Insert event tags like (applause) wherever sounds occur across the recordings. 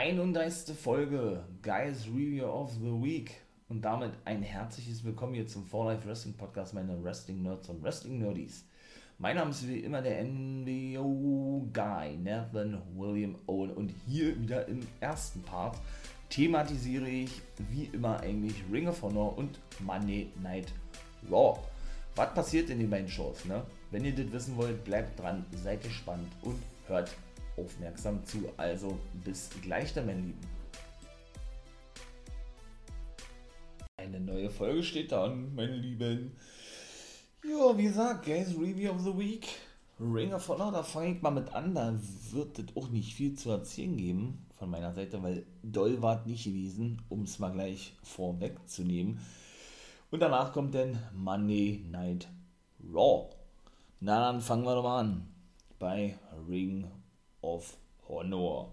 31. Folge Guys Review of the Week und damit ein herzliches Willkommen hier zum For Life Wrestling Podcast, meine Wrestling Nerds und Wrestling Nerdies. Mein Name ist wie immer der NWO Guy, Nathan William Owen und hier wieder im ersten Part thematisiere ich wie immer eigentlich Ring of Honor und Monday Night Raw. Was passiert in den beiden Shows? Ne? Wenn ihr das wissen wollt, bleibt dran, seid gespannt und hört aufmerksam zu. Also bis gleich dann, mein Lieben. Eine neue Folge steht an, meine Lieben. Ja, wie gesagt, Guys Review of the Week. Ring of Honor, da fange ich mal mit an. Da wird es auch nicht viel zu erzählen geben von meiner Seite, weil doll war nicht gewesen, um es mal gleich vorwegzunehmen. Und danach kommt dann Monday Night Raw. Na, dann fangen wir doch mal an. Bei Ring of Honor.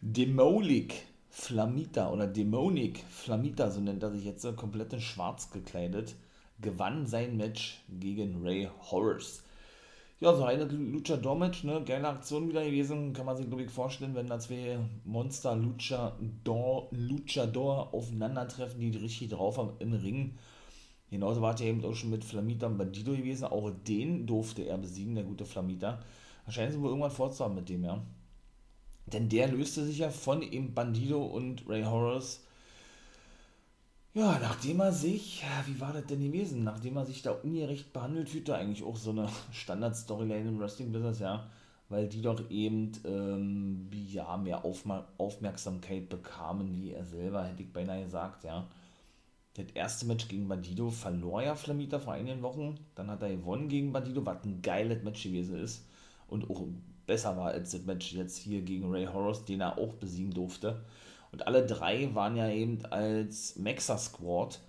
Demolik Flamita oder Demonic Flamita, so nennt er sich jetzt, komplett in schwarz gekleidet, gewann sein Match gegen Ray Horace. Ja, so eine Luchador-Match, ne, geile Aktion wieder gewesen, kann man sich, glaube ich, vorstellen, wenn da zwei Monster Luchador, Luchador aufeinandertreffen, die richtig drauf haben im Ring. Genauso war ja eben auch schon mit Flamita und Bandido gewesen, auch den durfte er besiegen, der gute Flamita. Wahrscheinlich wir irgendwann fortzuhaben mit dem, ja. Denn der löste sich ja von eben Bandido und Ray Horace. Ja, nachdem er sich, wie war das denn gewesen? Nachdem er sich da ungerecht behandelt fühlte, eigentlich auch so eine (laughs) Standard-Storyline im Wrestling-Business, ja. Weil die doch eben, ähm, ja, mehr Aufma Aufmerksamkeit bekamen, wie er selber, hätte ich beinahe gesagt, ja. Das erste Match gegen Bandido verlor ja Flamita vor einigen Wochen. Dann hat er gewonnen gegen Bandido, was ein geiles Match gewesen ist und auch besser war als das Match jetzt hier gegen Ray Horus, den er auch besiegen durfte. Und alle drei waren ja eben als Mexa Squad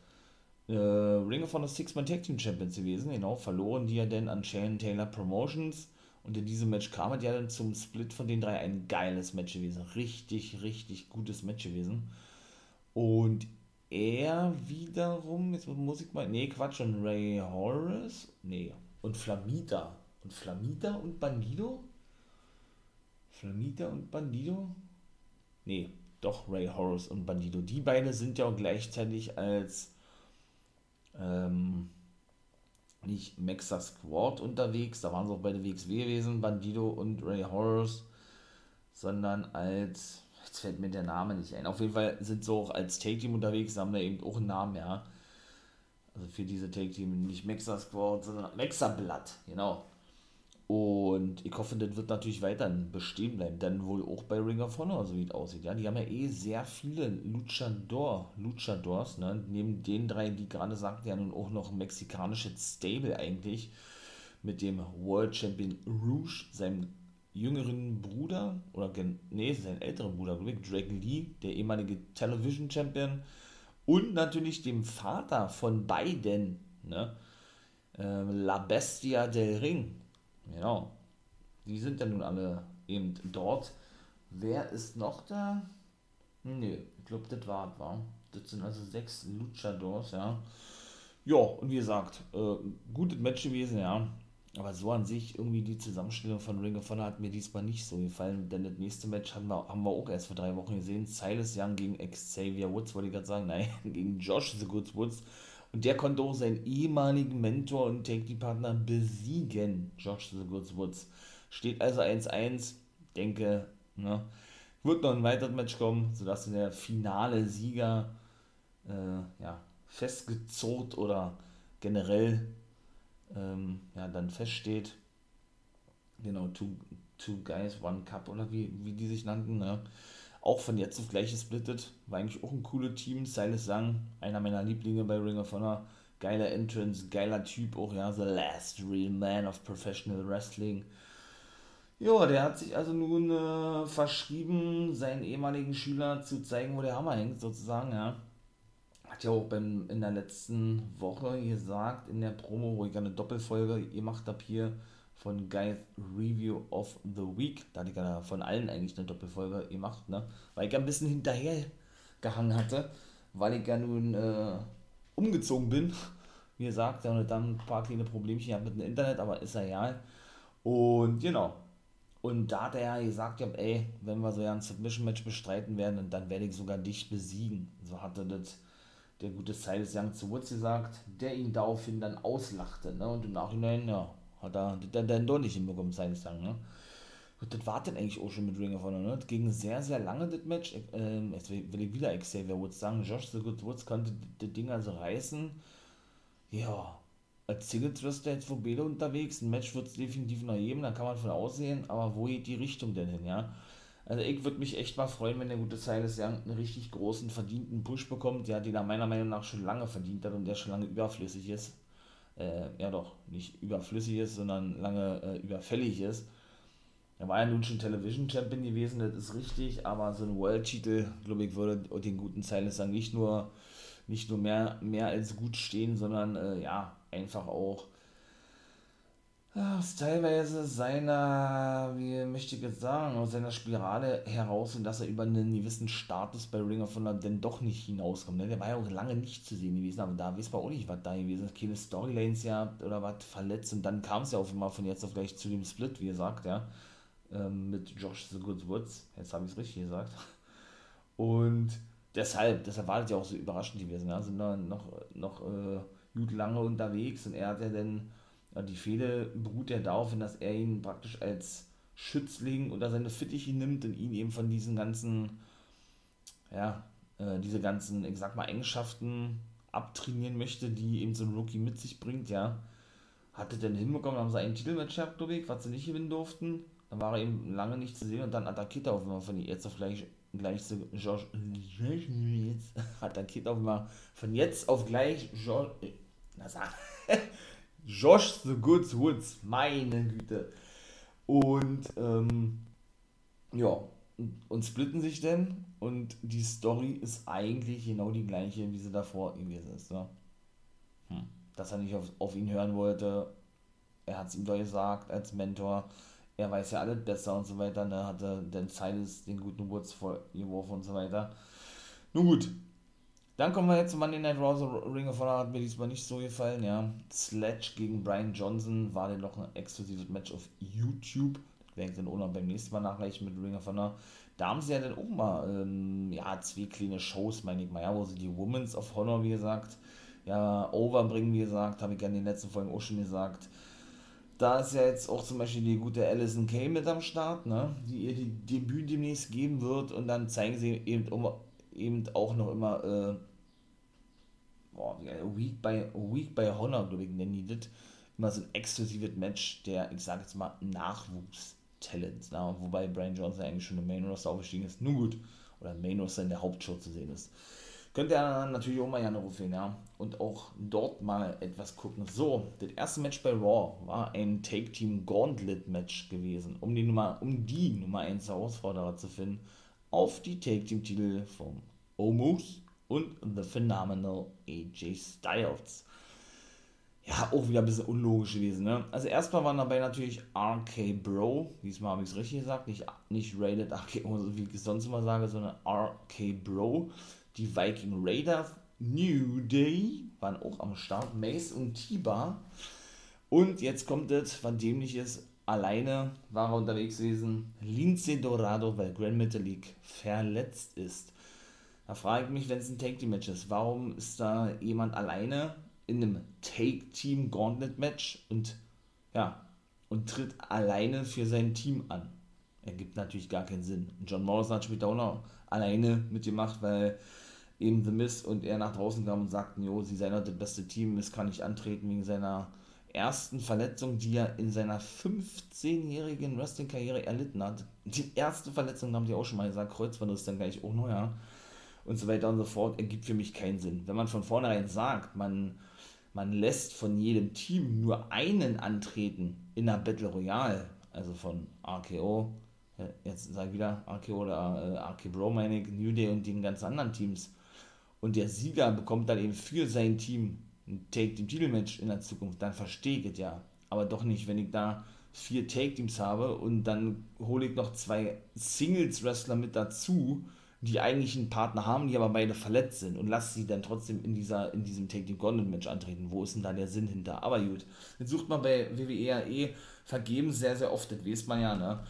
äh, Ring of Honor Six-Man Tag Team Champions gewesen. Genau, verloren die ja dann an Shane Taylor Promotions. Und in diesem Match kam es ja dann zum Split von den drei ein geiles Match gewesen. Richtig, richtig gutes Match gewesen. Und er wiederum, jetzt muss ich mal, nee, Quatsch, und Ray Horace, nee, und Flamita und Flamita und Bandido? Flamita und Bandido? Nee, doch Ray Horace und Bandido. Die beiden sind ja auch gleichzeitig als ähm, nicht Mexa Squad unterwegs, da waren sie auch bei der WXW gewesen, Bandido und Ray Horace, sondern als, jetzt fällt mir der Name nicht ein, auf jeden Fall sind sie auch als Take-Team unterwegs, haben da eben auch einen Namen, ja. Also für diese Take-Team nicht Mexa Squad, sondern Mexa Blood, genau. Und ich hoffe, das wird natürlich weiter bestehen bleiben, dann wohl auch bei Ring of Honor, so wie es aussieht. Ja, die haben ja eh sehr viele Luchador, Luchadors, ne? Neben den drei, die gerade sagten, ja nun auch noch ein mexikanisches Stable eigentlich. Mit dem World Champion Rouge, seinem jüngeren Bruder, oder nee, seinem älteren Bruder, Drake Lee, der ehemalige Television Champion. Und natürlich dem Vater von beiden, ne? Äh, La Bestia del Ring, Genau. Die sind ja nun alle eben dort. Wer ist noch da? Nö, ich glaube, das war war. Das sind also sechs Luchadors, ja. Ja, und wie gesagt, äh, gutes Match gewesen, ja. Aber so an sich, irgendwie die Zusammenstellung von Ring of Honor hat mir diesmal nicht so gefallen, denn das nächste Match haben wir, haben wir auch erst vor drei Wochen gesehen. Silas Young gegen Xavier Woods, wollte ich gerade sagen, (laughs) nein, gegen Josh The Good Woods. Und der konnte auch seinen ehemaligen Mentor und Take-Partner besiegen, Josh Woods. Steht also 1-1. Denke, ne, wird noch ein weiteres Match kommen, sodass der finale Sieger äh, ja, festgezurrt oder generell ähm, ja, dann feststeht. Genau, two, two Guys, One Cup oder wie, wie die sich nannten. Ne? Auch von jetzt auf gleich gesplittet. War eigentlich auch ein cooles Team. Silas Sang, einer meiner Lieblinge bei Ring of Honor. Geiler Entrance, geiler Typ auch, ja. The last real man of professional wrestling. Ja, der hat sich also nun äh, verschrieben, seinen ehemaligen Schüler zu zeigen, wo der Hammer hängt, sozusagen, ja. Hat ja auch beim, in der letzten Woche gesagt, in der Promo, wo ich eine Doppelfolge gemacht habe hier, von Guys Review of the Week. Da hatte ich ja von allen eigentlich eine Doppelfolge gemacht, ne? Weil ich ja ein bisschen hinterher gehangen hatte, weil ich ja nun äh, umgezogen bin. (laughs) Wie gesagt, und dann ein paar kleine Problemchen mit dem Internet, aber ist ja egal. Und genau. Und da hat er ja gesagt, ja, ey, wenn wir so ja ein Submission-Match bestreiten werden, dann werde ich sogar dich besiegen. So hatte das der gute Silas Young zu Woods gesagt, der ihn daraufhin dann auslachte. Ne? Und im Nachhinein, ja, hat er das dann doch nicht hinbekommen, Silas Young. Ne? Und das war dann eigentlich auch schon mit Ring of Honor. Ne? Das ging sehr, sehr lange, das Match. Ähm, jetzt will ich wieder Xavier Woods sagen. Josh The Good Woods konnte das Ding also reißen. Ja, als du jetzt wo Bele unterwegs. Ein Match wird es definitiv noch geben, da kann man von aussehen. Aber wo geht die Richtung denn hin, ja? Also ich würde mich echt mal freuen, wenn der gute Silas Young einen richtig großen, verdienten Push bekommt, der den er meiner Meinung nach schon lange verdient hat und der schon lange überflüssig ist. Äh, ja doch, nicht überflüssig ist, sondern lange äh, überfällig ist. Er war ja nun schon Television Champion gewesen, das ist richtig, aber so ein World-Titel, glaube ich, würde den guten Young nicht nur, nicht nur mehr, mehr als gut stehen, sondern äh, ja, einfach auch aus teilweise seiner, wie möchte ich jetzt sagen, aus seiner Spirale heraus und dass er über einen gewissen Status bei Ring of Honor denn doch nicht hinauskommt. Ne? Der war ja auch lange nicht zu sehen gewesen, aber da weiß man auch nicht, was da gewesen ist. Keine Storylines ja oder was verletzt und dann kam es ja auf einmal von jetzt auf gleich zu dem Split, wie gesagt, ja, ähm, mit Josh The Good Woods. Jetzt habe ich es richtig gesagt. Und deshalb, deshalb war das ja auch so überraschend gewesen. Ja? Sind da noch, noch äh, gut lange unterwegs und er hat ja dann die Fehde beruht ja darauf, dass er ihn praktisch als Schützling oder seine Fittiche nimmt und ihn eben von diesen ganzen, ja, äh, diese ganzen, ich sag mal, Eigenschaften abtrainieren möchte, die eben so ein Rookie mit sich bringt, ja. Hatte denn hinbekommen, haben sie einen Titelmatch gehabt, glaube ich, was sie nicht gewinnen durften. Dann war er eben lange nicht zu sehen und dann attackiert er auf einmal von jetzt auf gleich, gleich zu George, (laughs) attackiert auf einmal von jetzt auf gleich George, na sag, (laughs) Josh the Goods Woods, meine Güte. Und ähm, ja, und splitten sich denn und die Story ist eigentlich genau die gleiche, wie sie davor gewesen ist. Ne? Hm. Dass er nicht auf, auf ihn hören wollte, er hat es ihm doch gesagt als Mentor, er weiß ja alles besser und so weiter, ne? hatte den Silas den guten Woods vorgeworfen und so weiter. Nun gut, dann kommen wir jetzt zu Monday Night Raw. Ring of Honor hat mir diesmal nicht so gefallen. Ja. Sledge gegen Brian Johnson war dann noch ein exklusives Match auf YouTube. Das werde ich dann auch noch beim nächsten Mal nachreichen mit Ring of Honor. Da haben sie ja dann auch mal ähm, ja, zwei kleine Shows, meine ich mal, ja, wo sie die Women's of Honor, wie gesagt, ja, overbringen, wie gesagt, habe ich ja in den letzten Folgen auch schon gesagt. Da ist ja jetzt auch zum Beispiel die gute Alison Kay mit am Start, ne, die ihr die Debüt demnächst geben wird und dann zeigen sie eben eben auch noch immer äh, boah, Week by Week by Honor, glaube ich, nennen die das. Immer so ein exklusives Match der, ich sage jetzt mal, Nachwuchstalents. Na, wobei Brian Johnson eigentlich schon im Main Roster aufgestiegen ist. Nun gut. Oder Main Roster in der Hauptshow zu sehen ist. Könnt ihr natürlich auch mal gerne rufen, ja. Und auch dort mal etwas gucken. So, das erste Match bei Raw war ein Take-Team Gauntlet-Match gewesen, um die Nummer, um die Nummer 1 Herausforderer zu finden auf die Take Team Titel von Omos und The Phenomenal AJ Styles. Ja, auch wieder ein bisschen unlogisch gewesen, ne? Also erstmal waren dabei natürlich RK Bro, diesmal habe ich es richtig gesagt, nicht, nicht Rated RK, (laughs) wie ich es sonst immer sage, sondern RK Bro. Die Viking Raiders, New Day waren auch am Start, Mace und Tiba. Und jetzt kommt es, was dämlich ist, alleine war er unterwegs gewesen. Lince Dorado, weil Grand Metalik verletzt ist. Da frage ich mich, wenn es ein Take-Team-Match ist, warum ist da jemand alleine in einem Take-Team Gauntlet-Match und ja, und tritt alleine für sein Team an? Ergibt natürlich gar keinen Sinn. John Morrison hat später auch noch alleine mitgemacht, weil eben The Miz und er nach draußen kamen und sagten, jo, sie seien das beste Team, Miz kann nicht antreten wegen seiner ersten Verletzung, die er in seiner 15-jährigen Wrestling-Karriere erlitten hat. Die erste Verletzung, haben sie auch schon mal gesagt, Kreuzband ist dann gleich auch neuer. Und so weiter und so fort, ergibt für mich keinen Sinn. Wenn man von vornherein sagt, man, man lässt von jedem Team nur einen antreten in der Battle Royale, also von RKO, äh, jetzt sage ich wieder RKO oder äh, RK Bro, meine ich, New Day und den ganzen anderen Teams. Und der Sieger bekommt dann eben für sein Team ein Take-Team-Titelmatch in der Zukunft, dann verstehe ich es ja. Aber doch nicht, wenn ich da vier Take-Teams habe und dann hole ich noch zwei Singles-Wrestler mit dazu, die eigentlich einen Partner haben, die aber beide verletzt sind und lasse sie dann trotzdem in, dieser, in diesem Take Team Gauntlet Match antreten. Wo ist denn da der Sinn hinter? Aber gut, jetzt sucht man bei WWE ja eh vergeben sehr, sehr oft, das weiß man ja, ne?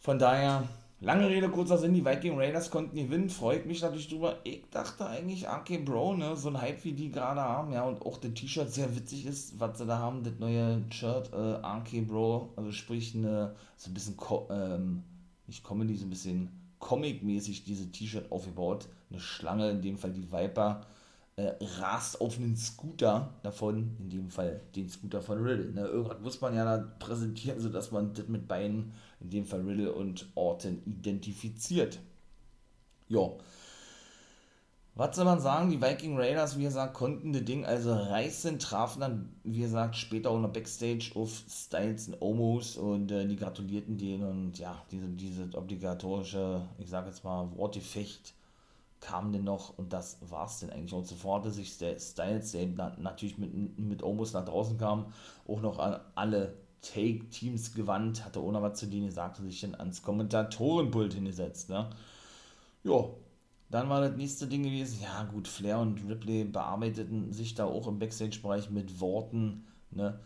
Von daher, lange Rede, kurzer Sinn, die Viking Raiders konnten gewinnen, freut mich natürlich drüber. Ich dachte eigentlich, RK Bro, ne, so ein Hype wie die gerade haben, ja, und auch das T-Shirt sehr witzig ist, was sie da haben, das neue Shirt, äh, RK Bro, also sprich, eine, so ein bisschen, ähm, nicht Comedy, so ein bisschen Comic-mäßig diese T-Shirt aufgebaut. Eine Schlange, in dem Fall die Viper, äh, rast auf einen Scooter davon, in dem Fall den Scooter von Riddle. Ne? Irgendwas muss man ja da präsentieren, sodass man das mit beiden, in dem Fall Riddle und Orton, identifiziert. Ja. Was soll man sagen? Die Viking Raiders, wie gesagt, konnten das Ding also reißen, trafen dann, wie gesagt, später auch noch Backstage auf Styles und Omos und äh, die gratulierten denen und ja, diese, diese obligatorische, ich sag jetzt mal, Wortgefecht kam denn noch, und das war es denn eigentlich, und sofort hatte sich der Styles, der natürlich mit, mit Omos nach draußen kam, auch noch an alle Take-Teams gewandt, hatte ohne was zu denen gesagt und sich dann ans Kommentatorenpult hingesetzt. Ne? Ja, dann war das nächste Ding gewesen, ja gut, Flair und Ripley bearbeiteten sich da auch im Backstage-Bereich mit Worten, ne?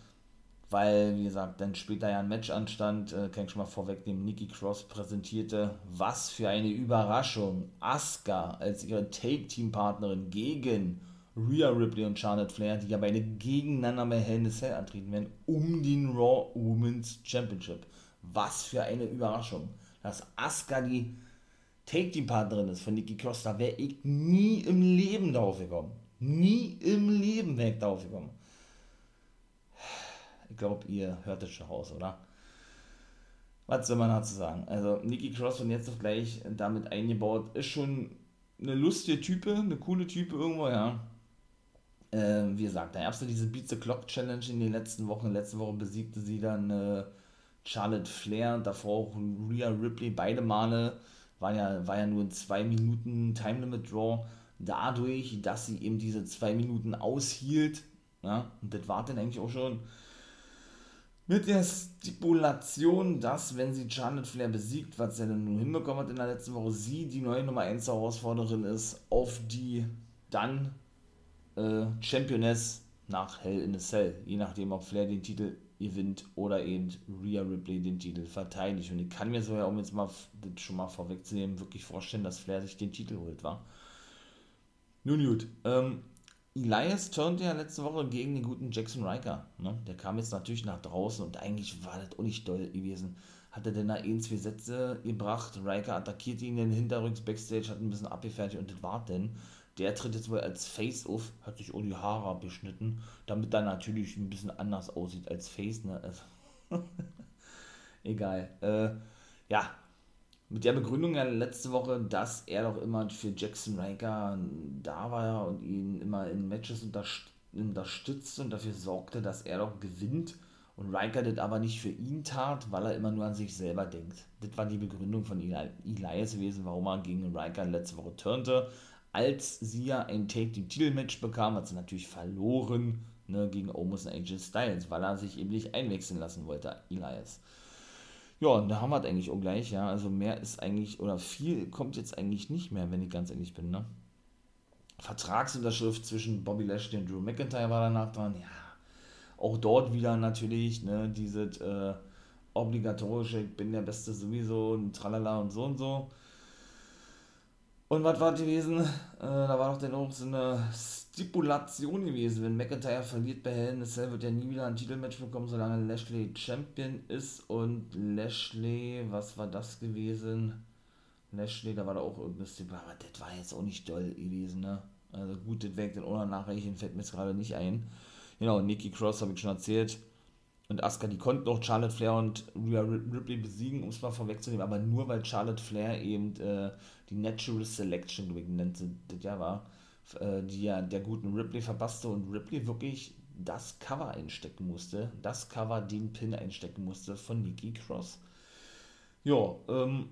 weil, wie gesagt, dann später ja ein Match anstand, äh, kann ich schon mal vorwegnehmen, Nikki Cross präsentierte, was für eine Überraschung, Asuka als ihre Take-Team-Partnerin gegen Rhea Ripley und Charlotte Flair, die ja beide gegeneinander bei Hell in a Cell antreten werden, um den Raw Women's Championship. Was für eine Überraschung, dass Asuka die Take-Team-Partnerin ist von Nikki Cross, da wäre ich nie im Leben darauf gekommen. Nie im Leben wäre ich darauf gekommen. Ich glaube, ihr hört es schon raus, oder? Was soll man dazu sagen? Also, Nikki Cross von jetzt auf gleich damit eingebaut, ist schon eine lustige Type, eine coole Type irgendwo, ja. Äh, wie gesagt, da gab es ja diese Beat the Clock Challenge in den letzten Wochen. Letzte Woche besiegte sie dann äh, Charlotte Flair, davor auch Rhea Ripley, beide Male. War ja, war ja nur ein 2 Minuten Time Limit Draw. Dadurch, dass sie eben diese 2 Minuten aushielt, ja, und das war dann eigentlich auch schon mit der Stipulation, dass, wenn sie Charlotte Flair besiegt, was sie dann nun hinbekommen hat in der letzten Woche, sie die neue Nummer 1 Herausforderin ist auf die dann äh, Championess nach Hell in a Cell. Je nachdem, ob Flair den Titel gewinnt oder eben Rhea Ripley den Titel verteidigt. Und ich kann mir so ja, um jetzt mal das schon mal vorwegzunehmen, wirklich vorstellen, dass Flair sich den Titel holt, war. Nun gut, ähm, Elias turnte ja letzte Woche gegen den guten Jackson Riker. Ne? Der kam jetzt natürlich nach draußen und eigentlich war das auch nicht doll gewesen. Hat er denn da ein, zwei Sätze gebracht. Riker attackierte ihn in den Hinterrücks Backstage, hat ein bisschen abgefertigt und das war denn. Der tritt jetzt wohl als Face auf, hat sich Haare abgeschnitten, damit er natürlich ein bisschen anders aussieht als Face. Ne? Also (laughs) Egal. Äh, ja, mit der Begründung ja letzte Woche, dass er doch immer für Jackson Riker da war und ihn immer in Matches unterstützt und dafür sorgte, dass er doch gewinnt und Riker das aber nicht für ihn tat, weil er immer nur an sich selber denkt. Das war die Begründung von Elias gewesen, warum er gegen Riker letzte Woche turnte. Als sie ja ein Take-the-Titel-Match bekam, hat sie natürlich verloren ne, gegen Omos und AJ Styles, weil er sich eben nicht einwechseln lassen wollte, Elias. Ja, und da haben wir es eigentlich auch gleich, ja. Also mehr ist eigentlich, oder viel kommt jetzt eigentlich nicht mehr, wenn ich ganz ehrlich bin, ne? Vertragsunterschrift zwischen Bobby Lashley und Drew McIntyre war danach dran, ja. Auch dort wieder natürlich, ne, dieses äh, obligatorische, ich bin der Beste sowieso und tralala und so und so. Und was war gewesen? Äh, da war doch dann auch so eine Stipulation gewesen. Wenn McIntyre verliert bei Hell in a wird er nie wieder ein Titelmatch bekommen, solange Lashley Champion ist. Und Lashley, was war das gewesen? Lashley, da war da auch Stipulation. Aber das war jetzt auch nicht doll gewesen, ne? Also gut, das weckt den ohne fällt mir jetzt gerade nicht ein. Genau, Nikki Cross habe ich schon erzählt und Asuka, die konnten auch Charlotte Flair und Rhea Ripley besiegen, um es mal vorwegzunehmen, aber nur weil Charlotte Flair eben äh, die Natural Selection, wie nennt sie das ja war, äh, die ja der guten Ripley verpasste und Ripley wirklich das Cover einstecken musste, das Cover den Pin einstecken musste von Nikki Cross. Ja, ähm,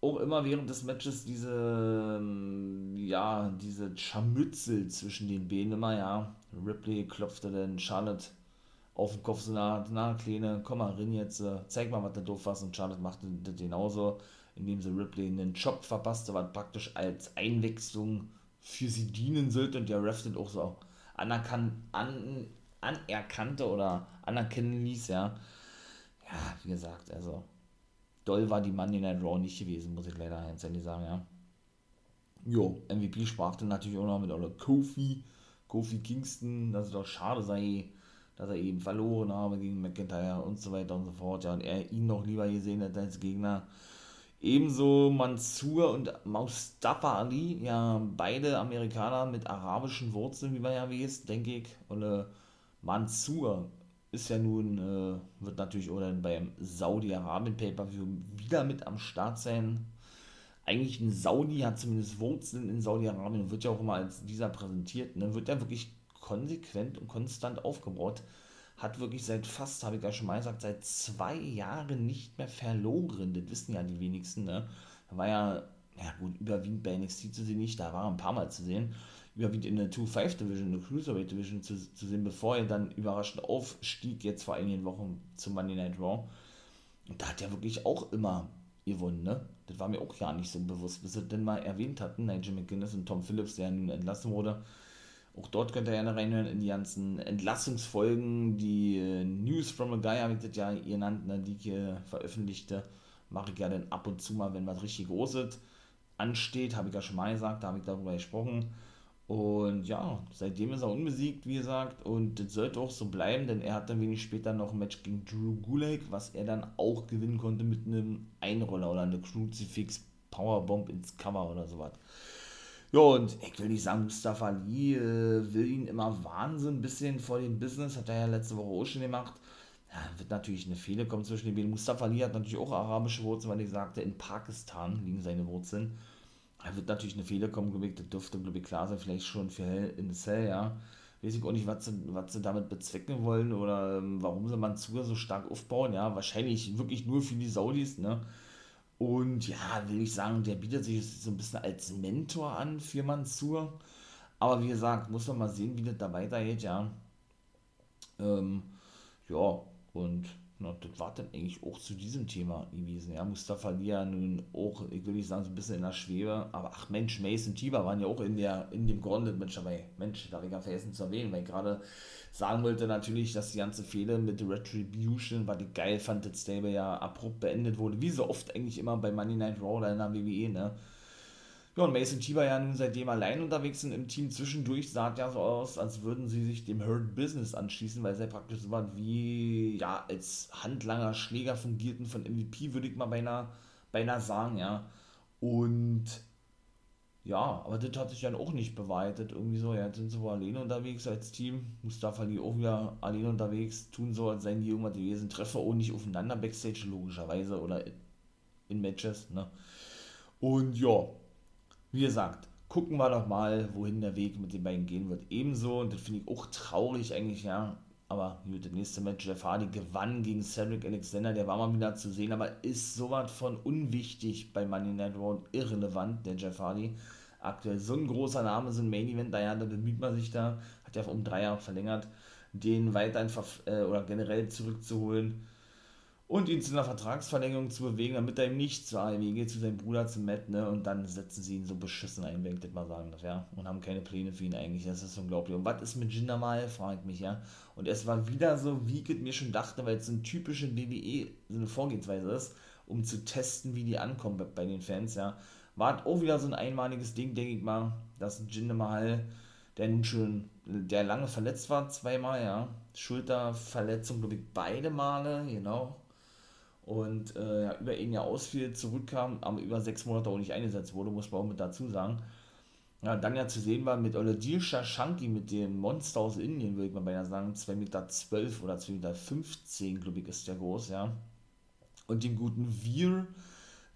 auch immer während des Matches diese, ähm, ja, diese Scharmützel zwischen den Beinen immer, ja. Ripley klopfte dann Charlotte auf den Kopf, so na, na, Kleine, komm mal rein jetzt, äh, zeig mal, was du doof warst. Und Charlotte machte das genauso, indem sie Ripley einen Job verpasste, was praktisch als Einwechslung für sie dienen sollte und der Ref das auch so anerkannt, an, anerkannte oder anerkennen ließ, ja. Ja, wie gesagt, also doll war die Monday Night Raw nicht gewesen, muss ich leider einzeln sagen, ja. Jo, MVP sprach dann natürlich auch noch mit oder Kofi, Kofi Kingston, dass es doch schade sei, dass er eben verloren habe gegen McIntyre und so weiter und so fort, ja, und er ihn noch lieber gesehen hätte als Gegner. Ebenso Mansur und Mustafa Ali, ja, beide Amerikaner mit arabischen Wurzeln, wie man ja weiß, denke ich. Und äh, Mansur ist ja nun, äh, wird natürlich oder beim Saudi-Arabien Pay-Per-View wieder mit am Start sein. Eigentlich ein Saudi hat zumindest Wurzeln in Saudi-Arabien und wird ja auch immer als dieser präsentiert. Ne? Wird ja wirklich konsequent und konstant aufgebaut hat wirklich seit fast, habe ich ja schon mal gesagt, seit zwei Jahren nicht mehr verloren. Das wissen ja die wenigsten. Ne? Da war ja, ja gut, überwiegend bei NXT zu sehen nicht, da war er ein paar Mal zu sehen. Überwiegend in der 2-5 Division, in der Cruiserweight Division zu, zu sehen, bevor er dann überraschend aufstieg, jetzt vor einigen Wochen zum Monday Night Raw. Und da hat er wirklich auch immer gewonnen, ne? Das war mir auch gar nicht so bewusst, bis sie denn mal erwähnt hatten, Nigel McGuinness und Tom Phillips, der nun entlassen wurde auch dort könnt ihr gerne reinhören in die ganzen Entlassungsfolgen, die äh, News from a Guy, habe ich das ja genannt, ne, die ich hier veröffentlichte. Mache ich ja dann ab und zu mal, wenn was richtig Großes ansteht, habe ich ja schon mal gesagt, da habe ich darüber gesprochen. Und ja, seitdem ist er unbesiegt, wie gesagt, und das sollte auch so bleiben, denn er hat dann wenig später noch ein Match gegen Drew Gulak, was er dann auch gewinnen konnte mit einem Einroller oder einer Crucifix Powerbomb ins Cover oder sowas. Ja, und ich will nicht sagen, Mustafa Ali äh, will ihn immer Wahnsinn ein bisschen vor dem Business, hat er ja letzte Woche auch schon gemacht. Ja, wird natürlich eine Fehler kommen zwischen den beiden. Mustafa Ali hat natürlich auch arabische Wurzeln, weil ich sagte, in Pakistan liegen seine Wurzeln. Da wird natürlich eine Fehler kommen, glaube ich, das dürfte, glaube ich, klar sein, vielleicht schon für Hell in Cell, ja. Weiß ich auch nicht, was sie, was sie damit bezwecken wollen oder ähm, warum sie Mansur so stark aufbauen, ja. Wahrscheinlich wirklich nur für die Saudis, ne und ja, will ich sagen, der bietet sich so ein bisschen als Mentor an für Mansur. Aber wie gesagt, muss man mal sehen, wie das da weitergeht, ja. Ähm, ja, und na, das war dann eigentlich auch zu diesem Thema gewesen. Ja, Mustafa Lia nun auch, ich will nicht sagen, so ein bisschen in der Schwebe, aber ach Mensch, Mason Tiber waren ja auch in, der, in dem Grounded-Match dabei. Mensch, da habe ich ja vergessen zu erwähnen, weil gerade sagen wollte natürlich, dass die ganze Fehler mit Retribution, weil ich geil fand, dass Stable ja abrupt beendet wurde, wie so oft eigentlich immer bei Money Night Raw oder in der WWE, ne? Ja, und Mason Tiber ja nun seitdem allein unterwegs sind im Team. Zwischendurch sah es ja so aus, als würden sie sich dem Hurt Business anschließen, weil sie ja praktisch so waren wie, ja, als Handlanger, Schläger fungierten von MVP, würde ich mal beinahe, beinahe sagen, ja. Und ja, aber das hat sich dann auch nicht bewahrheitet. Irgendwie so, ja, jetzt sind sie wohl alleine unterwegs als Team. Mustafa Ali auch wieder alleine unterwegs, tun so, als seien die irgendwas gewesen, treffen auch nicht aufeinander Backstage, logischerweise, oder in Matches, ne. Und ja, wie gesagt, gucken wir doch mal, wohin der Weg mit den beiden gehen wird. Ebenso, und das finde ich auch traurig eigentlich, ja, aber gut, das nächste Match, Jeff Hardy gewann gegen Cedric Alexander, der war mal wieder zu sehen, aber ist sowas von unwichtig bei Money Night Raw irrelevant, der Jeff Hardy. Aktuell so ein großer Name, so ein Main Event, da, ja, da bemüht man sich da, hat ja um drei Jahre verlängert, den weiterhin äh, oder generell zurückzuholen und ihn zu einer Vertragsverlängerung zu bewegen, damit er ihm nicht zu AEW geht, zu seinem Bruder, zu Matt, ne, und dann setzen sie ihn so beschissen ein, wenn ich das mal sagen darf, ja, und haben keine Pläne für ihn eigentlich, das ist unglaublich. Und was ist mit Jinder mal, frage ich mich, ja, und es war wieder so, wie ich mir schon dachte, weil es so eine typische WWE, so eine Vorgehensweise ist, um zu testen, wie die ankommen bei, den Fans, ja, war auch wieder so ein einmaliges Ding, denke ich mal, dass Jinder Mahal, der nun schon, der lange verletzt war, zweimal, ja, Schulterverletzung, glaube ich, beide Male, genau, und äh, ja, über ihn ja ausfiel, zurückkam, aber über sechs Monate auch nicht eingesetzt wurde, muss man auch mit dazu sagen. Ja, dann ja zu sehen war mit Oladil Shashanki, mit dem Monster aus Indien, würde ich mal beinahe sagen, 2,12 Meter oder 2,15 Meter, glaube ich, ist der groß, ja. Und dem guten Veer,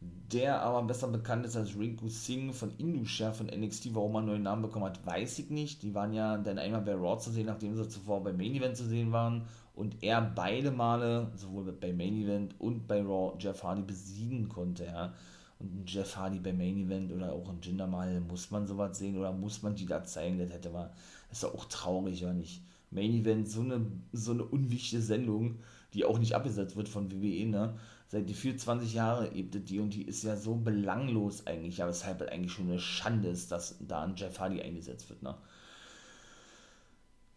der aber besser bekannt ist als Rinku Singh von Indusha von NXT. Warum er einen neuen Namen bekommen hat, weiß ich nicht. Die waren ja dann einmal bei Raw zu sehen, nachdem sie zuvor beim Main Event zu sehen waren und er beide Male, sowohl bei Main Event und bei Raw, Jeff Hardy besiegen konnte, ja. Und ein Jeff Hardy bei Main Event oder auch ein Jinder mal, muss man sowas sehen oder muss man die da zeigen? Das hätte man, das ist ja auch traurig, ja nicht. Main Event, so eine, so eine unwichtige Sendung, die auch nicht abgesetzt wird von WWE, ne? Seit die 24 Jahre ebnet die und die ist ja so belanglos eigentlich, ja, weshalb es eigentlich schon eine Schande ist, dass da ein Jeff Hardy eingesetzt wird, ne?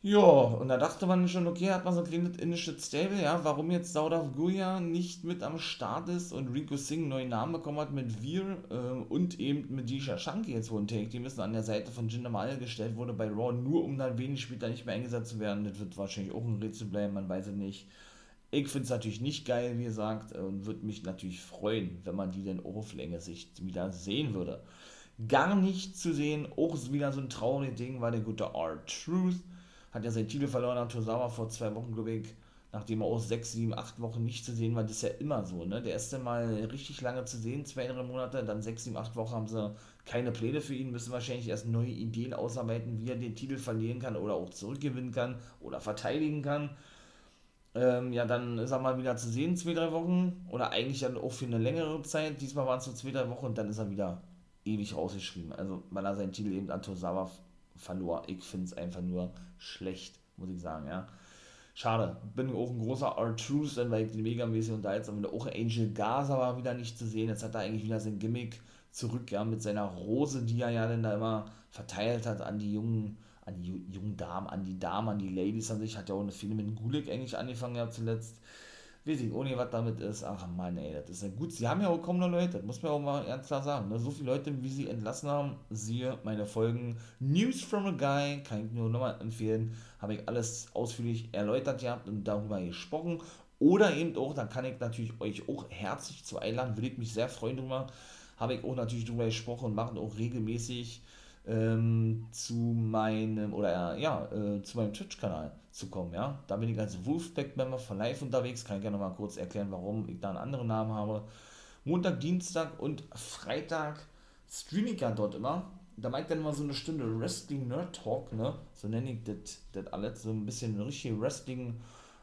Ja, und da dachte man schon, okay, hat man so ein kleines indisches Stable, ja, warum jetzt Saudav Guya nicht mit am Start ist und Rico Singh einen neuen Namen bekommen hat mit Veer äh, und eben mit Disha Shanky jetzt wo ein Take Team ist an der Seite von Jinder Mahal gestellt wurde bei Raw, nur um dann wenig später nicht mehr eingesetzt zu werden. Das wird wahrscheinlich auch ein Rätsel bleiben, man weiß es nicht. Ich finde es natürlich nicht geil, wie gesagt, und würde mich natürlich freuen, wenn man die denn auch auf Länge sich wieder sehen würde. Gar nicht zu sehen, auch wieder so ein trauriges Ding, war der gute R-Truth hat ja seinen Titel verloren an Tosawa vor zwei Wochen, glaube ich, nachdem er auch sechs, sieben, acht Wochen nicht zu sehen war. Das ist ja immer so, ne? Der erste Mal richtig lange zu sehen, zwei, drei Monate, dann sechs, sieben, acht Wochen haben sie keine Pläne für ihn, müssen wahrscheinlich erst neue Ideen ausarbeiten, wie er den Titel verlieren kann oder auch zurückgewinnen kann oder verteidigen kann. Ähm, ja, dann ist er mal wieder zu sehen, zwei, drei Wochen. Oder eigentlich dann auch für eine längere Zeit. Diesmal waren es nur zwei, drei Wochen und dann ist er wieder ewig rausgeschrieben. Also, weil er seinen Titel eben an Tosawa verlor. Ich finde es einfach nur schlecht, muss ich sagen, ja. Schade, bin auch ein großer R-Truth, weil ich den megamäßig unterhaltsam finde. Auch Angel Gaza war wieder nicht zu sehen. Jetzt hat er eigentlich wieder sein Gimmick zurück, ja, mit seiner Rose, die er ja dann da immer verteilt hat an die jungen, an die jungen Damen, an die Damen, an die Ladies an sich. Hat ja auch eine mit Gulik eigentlich angefangen ja zuletzt weiß ohne was damit ist. Ach Mann, ey, das ist ja gut. Sie haben ja auch kaum noch Leute, das muss man auch mal ganz klar sagen. Ne? So viele Leute, wie sie entlassen haben, siehe meine Folgen News from a Guy, kann ich nur nochmal empfehlen. Habe ich alles ausführlich erläutert gehabt und darüber gesprochen. Oder eben auch, da kann ich natürlich euch auch herzlich zu einladen, würde ich mich sehr freuen drüber. Habe ich auch natürlich drüber gesprochen und machen auch regelmäßig ähm, zu meinem, oder ja, äh, zu meinem Twitch-Kanal zu kommen, ja. Da bin ich als Wolfpack-Member von Live unterwegs, kann ich gerne mal kurz erklären, warum ich da einen anderen Namen habe. Montag, Dienstag und Freitag streame ich ja dort immer. Da meint dann immer so eine Stunde Wrestling Nerd Talk, ne? So nenne ich das alles, so ein bisschen richtig Wrestling,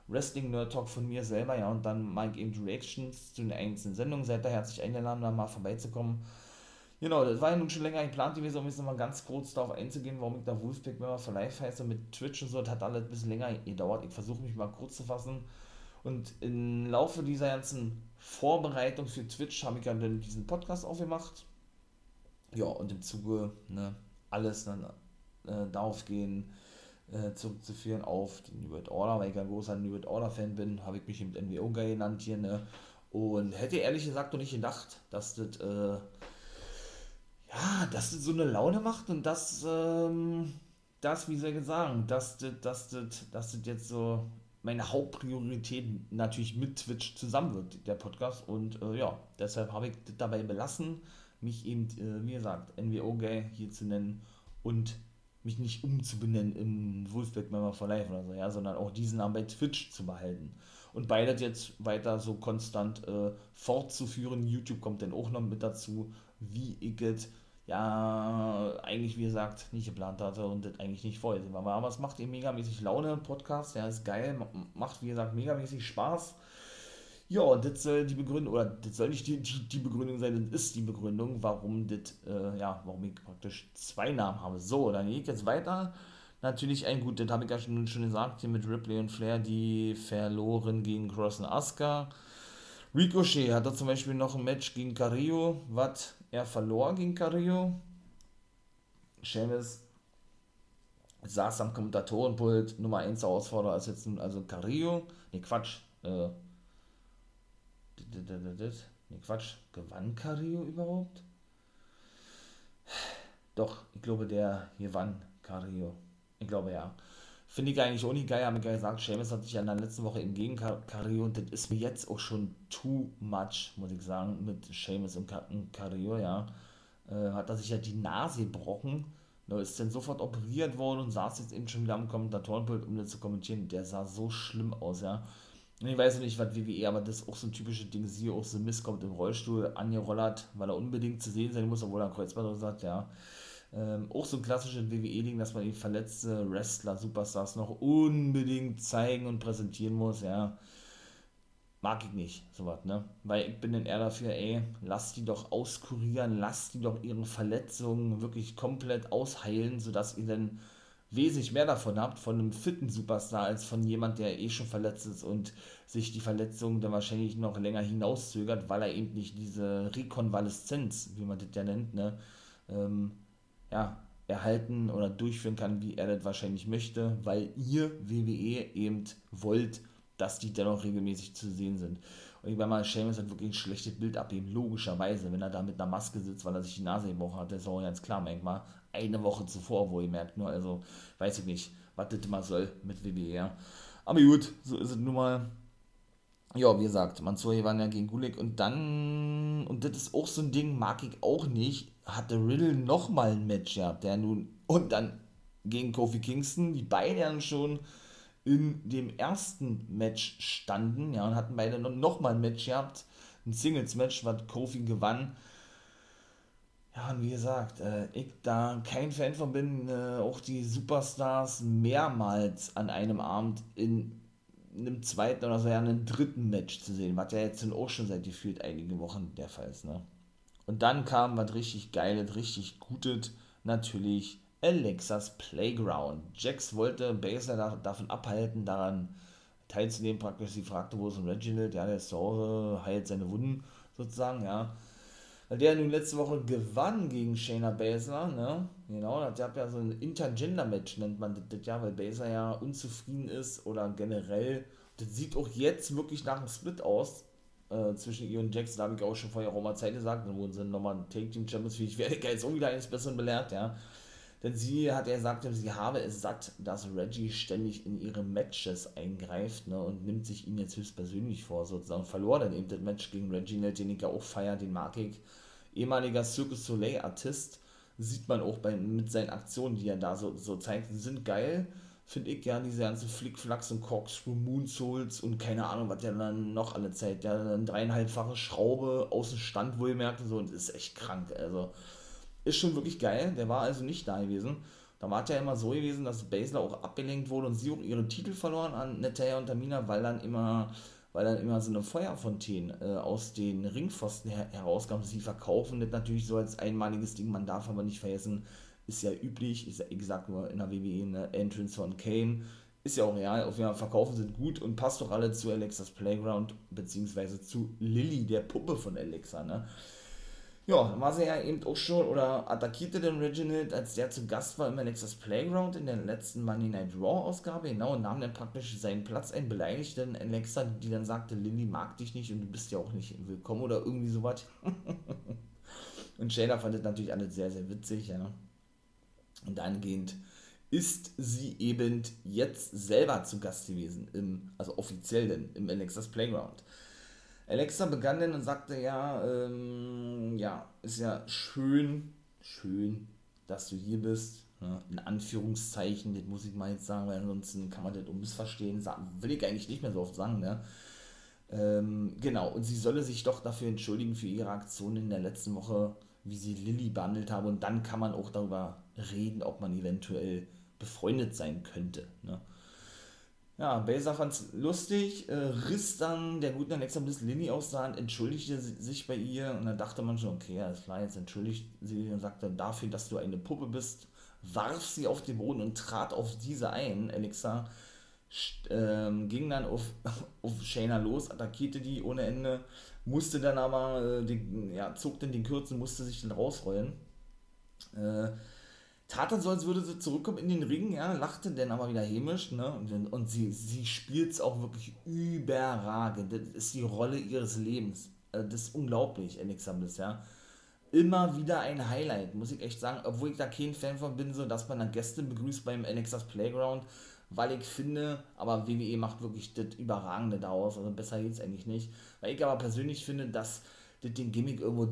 Wrestling Nerd Talk von mir selber, ja. Und dann mache ich eben Reactions zu den einzelnen Sendungen. Seid da herzlich eingeladen, da mal vorbeizukommen. Genau, das war ja nun schon länger geplant gewesen, um jetzt nochmal ganz kurz darauf einzugehen, warum ich da Wolfpack Member for Life heiße mit Twitch und so. Das hat alles ein bisschen länger gedauert. Ich versuche mich mal kurz zu fassen. Und im Laufe dieser ganzen Vorbereitung für Twitch habe ich dann diesen Podcast aufgemacht. Ja, und im Zuge ne, alles dann äh, darauf gehen, äh, zurückzuführen auf die New World Order, weil ich ein großer New World Order Fan bin, habe ich mich mit NWO genannt hier. Ne? Und hätte ehrlich gesagt noch nicht gedacht, dass das. Äh, ja, dass das so eine Laune macht und dass, ähm, das, wie soll ich sagen, dass das, dass das, das jetzt so meine Hauptpriorität natürlich mit Twitch zusammen wird, der Podcast. Und äh, ja, deshalb habe ich das dabei belassen, mich eben, äh, wie gesagt, NWO Gay hier zu nennen und mich nicht umzubenennen in Wolfpack Member for Life oder so, ja, sondern auch diesen Namen bei Twitch zu behalten. Und beides jetzt weiter so konstant äh, fortzuführen. YouTube kommt dann auch noch mit dazu, wie ich es ja, eigentlich wie gesagt, nicht geplant hatte und das eigentlich nicht vorgesehen war. Aber es macht ihm megamäßig Laune, Podcast, ja, ist geil, macht wie gesagt megamäßig Spaß. Ja, und das soll die Begründung, oder das soll nicht die, die, die Begründung sein, das ist die Begründung, warum das, äh, ja, warum ich praktisch zwei Namen habe. So, dann geht jetzt weiter. Natürlich ein gut, das habe ich ja schon, schon gesagt, hier mit Ripley und Flair, die verloren gegen Cross und Asuka. Ricochet hat da zum Beispiel noch ein Match gegen Carrillo, was er verlor gegen Carrillo. Sheamus saß am Kommentatorenpult, Nummer 1 Herausforderer ist jetzt also Carrillo. Ne, Quatsch. Äh, ne, Quatsch. Gewann Carrillo überhaupt? Doch, ich glaube, der gewann Carrillo. Ich glaube ja. Finde ich eigentlich auch nicht geil, haben wir gesagt, Seamus hat sich ja in der letzten Woche im Gegenkario und das ist mir jetzt auch schon too much, muss ich sagen, mit Seamus und Cario, ja. Äh, hat er sich ja die Nase gebrochen, da ist dann sofort operiert worden und saß jetzt eben schon wieder am Kommentatorenpult, um das zu kommentieren. Der sah so schlimm aus, ja. Ich weiß nicht, was WWE, aber das ist auch so ein typisches Ding. Siehe auch so Mist kommt im Rollstuhl angerollert, weil er unbedingt zu sehen sein muss, obwohl er Kreuzband sagt, ja. Ähm, auch so ein klassisches WWE-Ding, dass man die verletzte Wrestler, Superstars noch unbedingt zeigen und präsentieren muss, ja. Mag ich nicht, sowas, ne? Weil ich bin dann eher dafür, ey, lass die doch auskurieren, lass die doch ihre Verletzungen wirklich komplett ausheilen, sodass ihr dann wesentlich mehr davon habt, von einem fitten Superstar, als von jemand, der eh schon verletzt ist und sich die Verletzung dann wahrscheinlich noch länger hinauszögert, weil er eben nicht diese Rekonvaleszenz, wie man das ja nennt, ne, ähm, ja, erhalten oder durchführen kann, wie er das wahrscheinlich möchte, weil ihr WWE eben wollt, dass die dennoch regelmäßig zu sehen sind. Und ich meine mal, Seamus hat wirklich ein schlechtes Bild abgeben, logischerweise, wenn er da mit einer Maske sitzt, weil er sich die Nase gebrochen hat, das ist auch ganz klar, manchmal eine Woche zuvor, wo ihr merkt, nur, also, weiß ich nicht, was das immer soll mit WWE. Aber gut, so ist es nun mal. Ja, wie gesagt, Mansouri waren ja gegen Gulik und dann, und das ist auch so ein Ding, mag ich auch nicht, hatte Riddle nochmal ein Match gehabt, der nun, und dann gegen Kofi Kingston, die beide dann schon in dem ersten Match standen, ja, und hatten beide nochmal ein Match gehabt, ein Singles-Match, was Kofi gewann. Ja, und wie gesagt, äh, ich da kein Fan von bin, äh, auch die Superstars mehrmals an einem Abend in einem zweiten oder so ja einem dritten Match zu sehen, was ja jetzt auch schon seit gefühlt einigen Wochen der Fall ist, ne? Und dann kam was richtig Geiles, richtig Gutes, natürlich Alexas Playground. Jax wollte Baszler davon abhalten, daran teilzunehmen, praktisch. Sie fragte, wo ist ein Reginald? Ja, der ist zu heilt seine Wunden sozusagen, ja. Weil der nun letzte Woche gewann gegen Shayna Baszler, ne? Genau, das gab ja so ein Intergender-Match, nennt man das, das ja, weil Baszler ja unzufrieden ist oder generell. Das sieht auch jetzt wirklich nach einem Split aus äh, zwischen ihr und Jax. Da habe ich auch schon vorher auch mal Zeit gesagt, dann wurden sie nochmal ein Take-Team-Champions. Ich werde jetzt auch wieder eines Besseren belehrt, ja. Denn sie hat er gesagt, sie habe es satt, dass Reggie ständig in ihre Matches eingreift ne, und nimmt sich ihn jetzt höchstpersönlich vor, sozusagen. Verlor dann eben das Match gegen Reggie, den ich ja auch feier, den mag ich. Ehemaliger Circus Soleil-Artist, sieht man auch bei, mit seinen Aktionen, die er da so, so zeigt, sind geil. Finde ich ja, diese ganzen Flickflacks und Corkscrew, Moonsouls und keine Ahnung, was der dann noch alle Zeit, der dann dreieinhalbfache Schraube aus dem Stand wohlmerkt und so, und ist echt krank. Also, ist schon wirklich geil. Der war also nicht da gewesen. Da war es ja immer so gewesen, dass Baszler auch abgelenkt wurde und sie auch ihre Titel verloren an Natalia und Tamina, weil dann immer, weil dann immer so eine Feuerfontäne äh, aus den Ringpfosten her herauskam. Sie verkaufen das natürlich so als einmaliges Ding, man darf aber nicht vergessen, ist ja üblich, ist ja, wie gesagt, nur in der WWE eine Entrance von Kane. Ist ja auch real, auf jeden Fall verkaufen sind gut und passt doch alle zu Alexas Playground, beziehungsweise zu Lilly, der Puppe von Alexa, ne? Ja, war sie ja eben auch schon oder attackierte den Reginald, als der zu Gast war im Alexas Playground in der letzten Monday Night Raw Ausgabe, genau, und nahm dann praktisch seinen Platz ein, beleidigte dann Alexa, die dann sagte, Lilly mag dich nicht und du bist ja auch nicht willkommen oder irgendwie sowas. (laughs) und Shayna fand das natürlich alles sehr, sehr witzig, ja. Und dahingehend ist sie eben jetzt selber zu Gast gewesen, im, also offiziell denn, im Alexas Playground. Alexa begann dann und sagte, ja, ähm, ja, ist ja schön, schön, dass du hier bist. Ne? In Anführungszeichen, das muss ich mal jetzt sagen, weil ansonsten kann man das um missverstehen. Will ich eigentlich nicht mehr so oft sagen, ne? Ähm, genau, und sie solle sich doch dafür entschuldigen für ihre Aktion in der letzten Woche, wie sie Lilly behandelt habe. Und dann kann man auch darüber reden, ob man eventuell befreundet sein könnte. Ne? Ja, Baser fand es lustig, äh, riss dann der guten Alexa Bliss Lilly aus der Hand, entschuldigte sich bei ihr und dann dachte man schon, okay, alles klar, jetzt entschuldigt sie und sagte, dafür, dass du eine Puppe bist, warf sie auf den Boden und trat auf diese ein. Alexa ähm, ging dann auf, (laughs) auf Shayna los, attackierte die ohne Ende, musste dann aber, äh, den, ja, zog dann den Kürzen, musste sich dann rausrollen. Äh, tat dann so, als würde sie zurückkommen in den Ring, ja, lachte dann aber wieder hämisch, ne, und, und sie, sie spielt es auch wirklich überragend, das ist die Rolle ihres Lebens, äh, das ist unglaublich, Alexa Bliss, ja, immer wieder ein Highlight, muss ich echt sagen, obwohl ich da kein Fan von bin, so, dass man dann Gäste begrüßt beim Alexas Playground, weil ich finde, aber WWE macht wirklich das Überragende daraus, also besser geht's eigentlich nicht, weil ich aber persönlich finde, dass das den Gimmick irgendwo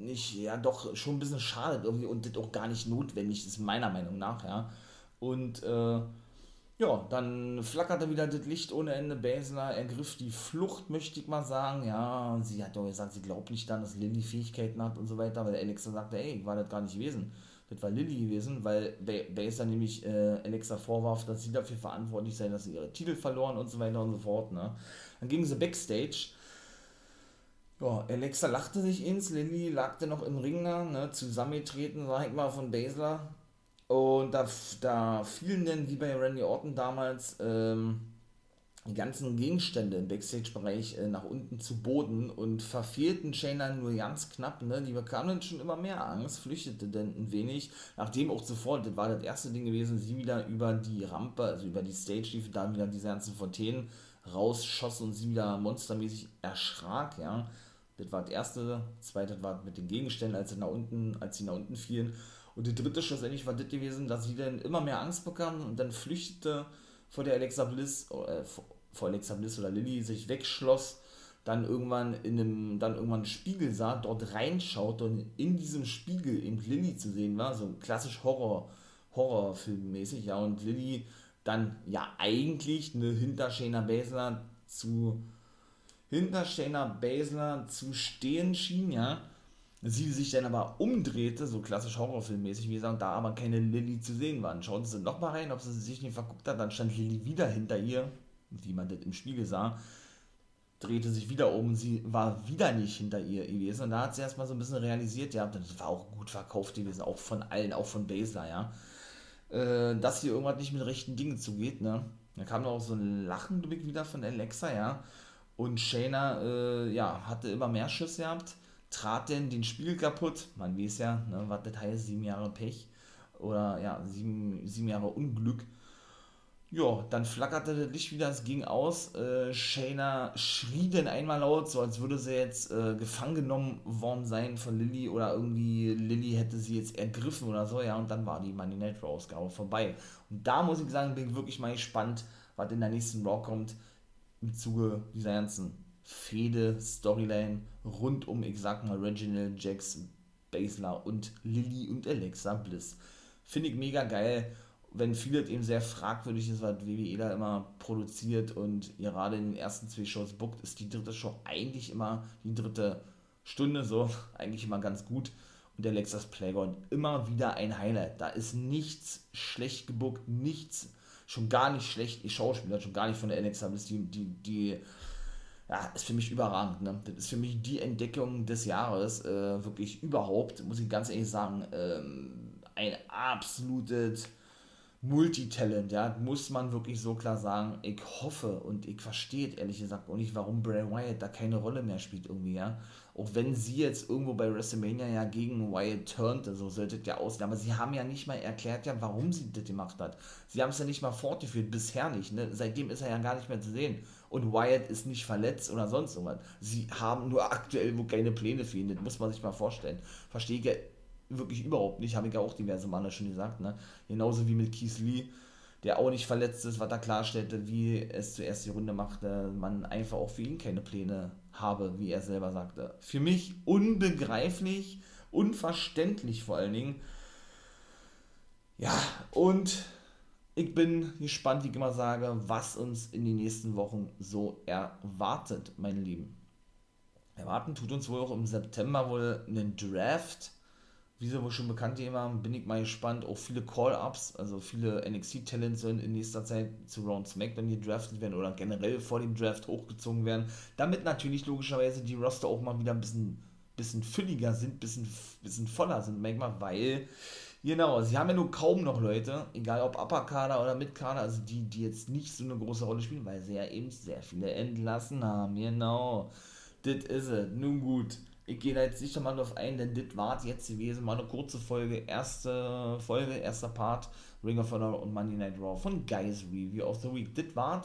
nicht, ja doch schon ein bisschen schade irgendwie und das auch gar nicht notwendig ist, meiner Meinung nach, ja. Und äh, ja, dann flackerte wieder das Licht ohne Ende. Basler ergriff die Flucht, möchte ich mal sagen. Ja, sie hat doch gesagt, sie glaubt nicht dann, dass Lilly Fähigkeiten hat und so weiter, weil Alexa sagte, ey, ich war das gar nicht gewesen. Das war Lilly gewesen, weil Basler nämlich äh, Alexa vorwarf, dass sie dafür verantwortlich sei, dass sie ihre Titel verloren und so weiter und so fort. Ne? Dann ging sie Backstage ja, Alexa lachte sich ins, Lilly lag noch im Ring da, ne, zusammengetreten, sag ich mal, von Basler. Und da, da fielen dann, wie bei Randy Orton damals, ähm, die ganzen Gegenstände im Backstage-Bereich äh, nach unten zu Boden und verfehlten Shayna nur ganz knapp. Ne? Die bekamen schon immer mehr Angst, flüchtete dann ein wenig, nachdem auch sofort, das war das erste Ding gewesen, sie wieder über die Rampe, also über die Stage lief, da wieder diese ganzen Fontänen rausschoss und sie wieder monstermäßig erschrak, ja. Das war das erste, das zweite war mit den Gegenständen, als sie nach unten, als sie nach unten fielen. Und die dritte schlussendlich war das gewesen, dass sie dann immer mehr Angst bekam und dann flüchtete vor der Alexa Bliss, äh, vor Alexa Bliss oder Lilly sich wegschloss, dann irgendwann in einem, dann irgendwann einen Spiegel sah, dort reinschaut und in diesem Spiegel eben Lilly zu sehen war, so klassisch Horror, Horrorfilmmäßig, ja, und Lilly dann ja eigentlich eine hinter Shayna Baszler zu hinter Shayna Baszler zu stehen schien, ja. Sie sich dann aber umdrehte, so klassisch Horrorfilmmäßig, wie gesagt, da aber keine Lilly zu sehen war. Schauen Sie nochmal rein, ob sie sich nicht verguckt hat, dann stand Lilly wieder hinter ihr, wie man das im Spiegel sah, drehte sich wieder um, sie war wieder nicht hinter ihr gewesen und da hat sie erstmal so ein bisschen realisiert, ja, das war auch gut verkauft gewesen, auch von allen, auch von Baszler, ja, äh, dass hier irgendwas nicht mit rechten Dingen zugeht, ne. Da kam auch so ein Lachen wieder von Alexa, ja, und Shayna, äh, ja, hatte immer mehr Schiss gehabt, trat denn den Spiegel kaputt, man weiß ja, ne, was das heißt, sieben Jahre Pech, oder ja, sieben, sieben Jahre Unglück, ja, dann flackerte das Licht wieder, es ging aus. Äh, Shayna schrie dann einmal laut, so als würde sie jetzt äh, gefangen genommen worden sein von Lilly oder irgendwie Lilly hätte sie jetzt ergriffen oder so, ja, und dann war die Money Night Raw Ausgabe vorbei. Und da muss ich sagen, bin ich wirklich mal gespannt, was in der nächsten Raw kommt, im Zuge dieser ganzen Fehde, Storyline rund um, ich sag mal, Reginald, Jax, Basler und Lilly und Alexa Bliss. Finde ich mega geil wenn vieles eben sehr fragwürdig ist, was WWE da immer produziert und gerade in den ersten zwei Shows bookt, ist die dritte Show eigentlich immer die dritte Stunde so, (laughs) eigentlich immer ganz gut. Und der Lexus Playground immer wieder ein Highlight. Da ist nichts schlecht gebuckt, nichts, schon gar nicht schlecht, die Schauspieler, schon gar nicht von der das die, die, die, ja, ist für mich überragend. Ne? Das ist für mich die Entdeckung des Jahres, äh, wirklich überhaupt, muss ich ganz ehrlich sagen, ähm, ein absolutes Multitalent, ja, muss man wirklich so klar sagen. Ich hoffe und ich verstehe ehrlich gesagt auch nicht, warum Bray Wyatt da keine Rolle mehr spielt irgendwie, ja. Auch wenn sie jetzt irgendwo bei WrestleMania ja gegen Wyatt turnte, so sollte es ja aussehen. Aber sie haben ja nicht mal erklärt, ja, warum sie das gemacht hat. Sie haben es ja nicht mal fortgeführt, bisher nicht, ne. Seitdem ist er ja gar nicht mehr zu sehen. Und Wyatt ist nicht verletzt oder sonst irgendwas. Sie haben nur aktuell wo keine Pläne für ihn, das muss man sich mal vorstellen. Verstehe ich ja wirklich überhaupt nicht, habe ich ja auch diverse Male schon gesagt, ne? Genauso wie mit Keith Lee, der auch nicht verletzt ist, was er klarstellte, wie es zuerst die Runde machte, man einfach auch für ihn keine Pläne habe, wie er selber sagte. Für mich unbegreiflich, unverständlich vor allen Dingen. Ja, und ich bin gespannt, wie ich immer sage, was uns in den nächsten Wochen so erwartet, meine Lieben. Erwarten tut uns wohl auch im September wohl einen Draft wie sie wohl schon bekannt gegeben haben, bin ich mal gespannt. Auch viele Call-Ups, also viele NXT-Talents sollen in nächster Zeit zu Round SmackDown gedraftet werden oder generell vor dem Draft hochgezogen werden. Damit natürlich logischerweise die Roster auch mal wieder ein bisschen, bisschen fülliger sind, bisschen, bisschen voller sind, manchmal, weil, genau, sie haben ja nur kaum noch Leute, egal ob Upper-Kader oder Mid-Kader, also die, die jetzt nicht so eine große Rolle spielen, weil sie ja eben sehr viele entlassen haben, genau. Das ist es. Nun gut ich gehe da jetzt nicht nochmal drauf ein, denn das war jetzt gewesen, mal eine kurze Folge, erste Folge, erster Part, Ring of Honor und Monday Night Raw von Guys Review of the Week. Das war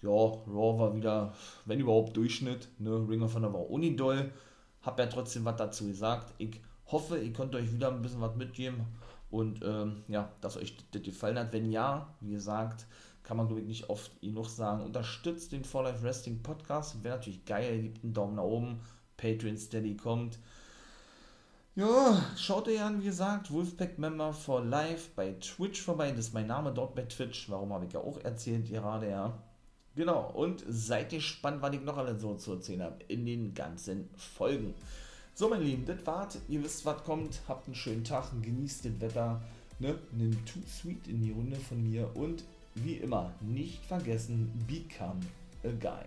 ja, Raw war wieder, wenn überhaupt, Durchschnitt, ne, Ring of Honor war unidoll, hab ja trotzdem was dazu gesagt. Ich hoffe, ihr könnt euch wieder ein bisschen was mitgeben und ähm, ja, dass euch das gefallen hat. Wenn ja, wie gesagt, kann man glaube ich nicht oft genug sagen, unterstützt den For Life Wrestling Podcast, wäre natürlich geil, gebt einen Daumen nach oben, Patreon Steady kommt. Ja, schaut ihr an, wie gesagt, Wolfpack Member for Life bei Twitch vorbei. Das ist mein Name dort bei Twitch. Warum habe ich ja auch erzählt gerade, ja. Genau, und seid gespannt, was ich noch alles so zu erzählen habe in den ganzen Folgen. So, meine Lieben, das war's. Ihr wisst, was kommt. Habt einen schönen Tag, genießt das Wetter. Ne? Nimm Too Sweet in die Runde von mir und wie immer, nicht vergessen, become a guy.